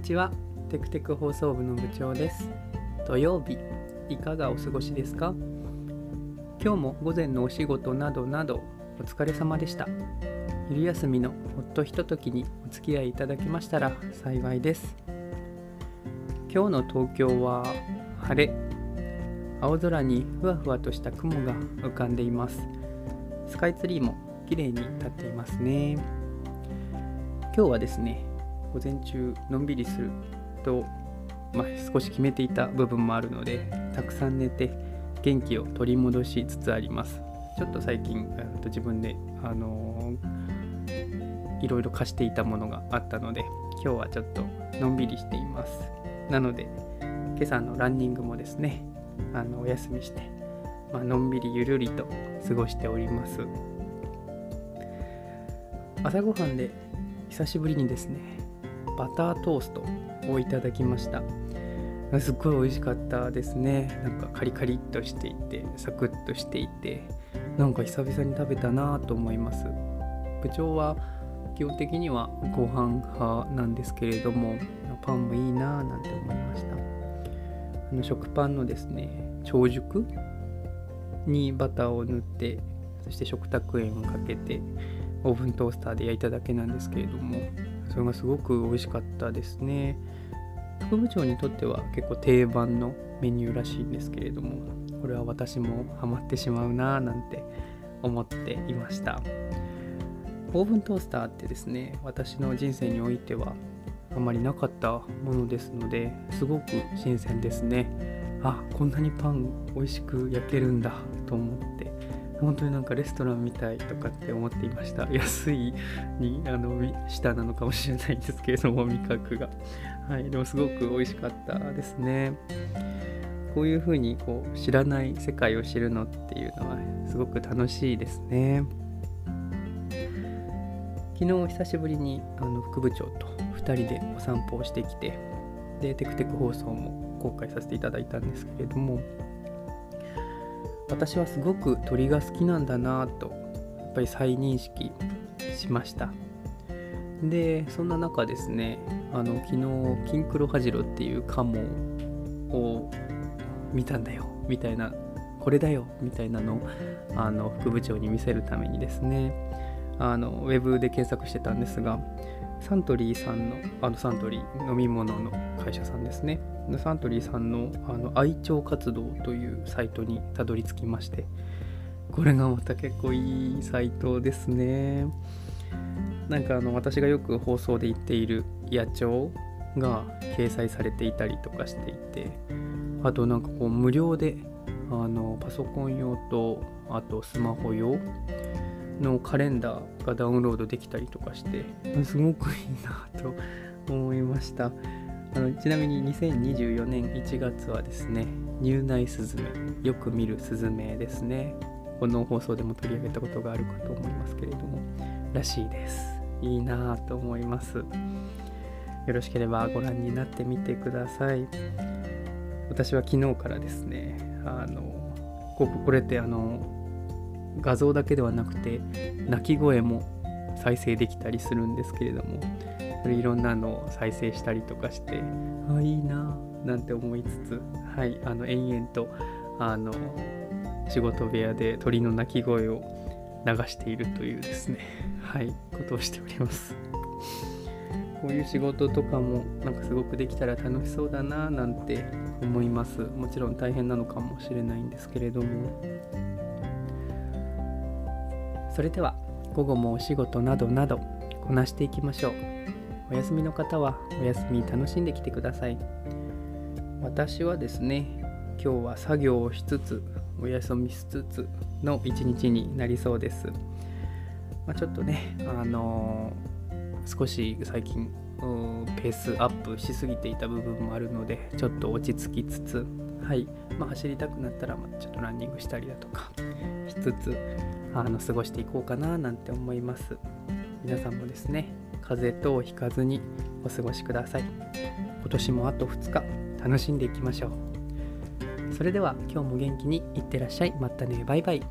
にちは。テクテク放送部の部長です。土曜日いかがお過ごしですか？今日も午前のお仕事などなどお疲れ様でした。昼休みのほっとひとときにお付き合いいただきましたら幸いです。今日の東京は晴れ。青空にふわふわとした雲が浮かんでいます。スカイツリーも綺麗に立っていますね。今日はですね午前中のんびりすると、まあ、少し決めていた部分もあるのでたくさん寝て元気を取り戻しつつあります。ちょっと最近と自分で、あのー、いろいろ貸していたものがあったので今日はちょっとのんびりしています。なので今朝のランニングもですねあのお休みして、まあのんびりゆるりと過ごしております。朝ごはんで久しぶりにですねバタートーストをいただきました。すっごい美味しかったですね。なんかカリカリっとしていてサクッとしていてなんか久々に食べたなと思います。部長は基本的にはご飯派なんですけれどもパンもいいなぁなんて思いました。あの食パンのですね長熟にバターを塗ってそして食卓塩をかけてオーブントースターで焼いただけなんですけれどもそれがすごく美味しかったですね。副部長にとっては結構定番のメニューらしいんですけれどもこれは私もハマってしまうなぁなんて思っていました。オーブントースターってですね私の人生においてはあまりなかったものですのですごく新鮮ですね。あこんなにパン美味しく焼けるんだと思って本当になんかレストランみたいとかって思っていました。安いにあの下なのかもしれないんですけれども味覚が。はい。でもすごく美味しかったですね。こういうふうにこう知らない世界を知るのっていうのはすごく楽しいですね。昨日久しぶりにあの副部長と2人でお散歩をしてきてでテクテク放送も公開させていただいたんですけれども私はすごく鳥が好きなんだなとやっぱり再認識しました。でそんな中ですねあの昨日キンクロハジロっていうカモを見たんだよみたいなこれだよみたいなのをあの副部長に見せるためにですねあのウェブで検索してたんですがサントリーさんのあのサントリー飲み物の会社さんですね。サントリーさんのあの愛鳥活動というサイトにたどり着きましてこれがまた結構いいサイトですね。なんかあの私がよく放送で言っている野鳥が掲載されていたりとかしていてあとなんかこう無料であのパソコン用とあとスマホ用のカレンダーがダウンロードできたりとかしてすごくいいなと思いました。あのちなみに2024年1月はですね入内スズメよく見るスズメですね。この放送でも取り上げたことがあるかと思いますけれどもらしいです。いいなと思います。よろしければご覧になってみてください。私は昨日からですねあのここれってあの画像だけではなくて鳴き声も再生できたりするんですけれどもそれいろんなのを再生したりとかしてあいいななんて思いつつはいあの延々とあの仕事部屋で鳥の鳴き声を流しているというですねはいことをしております。こういう仕事とかもなんかすごくできたら楽しそうだななんて思います。もちろん大変なのかもしれないんですけれども。それでは午後もお仕事などなどこなしていきましょう。お休みの方はお休み楽しんできてください。私はですね今日は作業をしつつお休みしつつの一日になりそうです、まあ、ちょっとねあのー、少し最近ペースアップしすぎていた部分もあるのでちょっと落ち着きつつはい、まあ、走りたくなったら、まちょっとランニングしたりだとかしつつあの過ごしていこうかななんて思います。皆さんもですね風邪とをひかずにお過ごしください。今年もあと2日楽しんでいきましょう。それでは今日も元気にいってらっしゃい。またね。バイバイ。